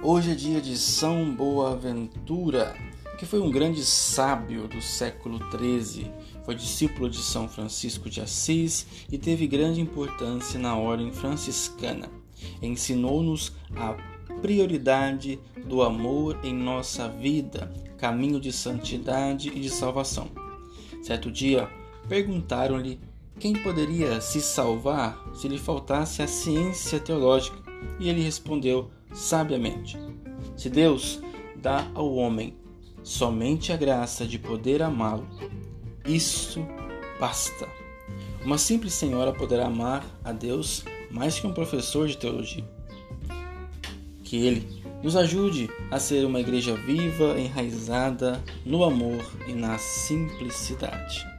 Hoje é dia de São Boaventura, que foi um grande sábio do século XIII. Foi discípulo de São Francisco de Assis e teve grande importância na ordem franciscana. Ensinou-nos a prioridade do amor em nossa vida, caminho de santidade e de salvação. Certo dia, perguntaram-lhe quem poderia se salvar se lhe faltasse a ciência teológica, e ele respondeu sabiamente: Se Deus dá ao homem somente a graça de poder amá-lo, isso basta. Uma simples senhora poderá amar a Deus mais que um professor de teologia. Que Ele nos ajude a ser uma igreja viva, enraizada no amor e na simplicidade.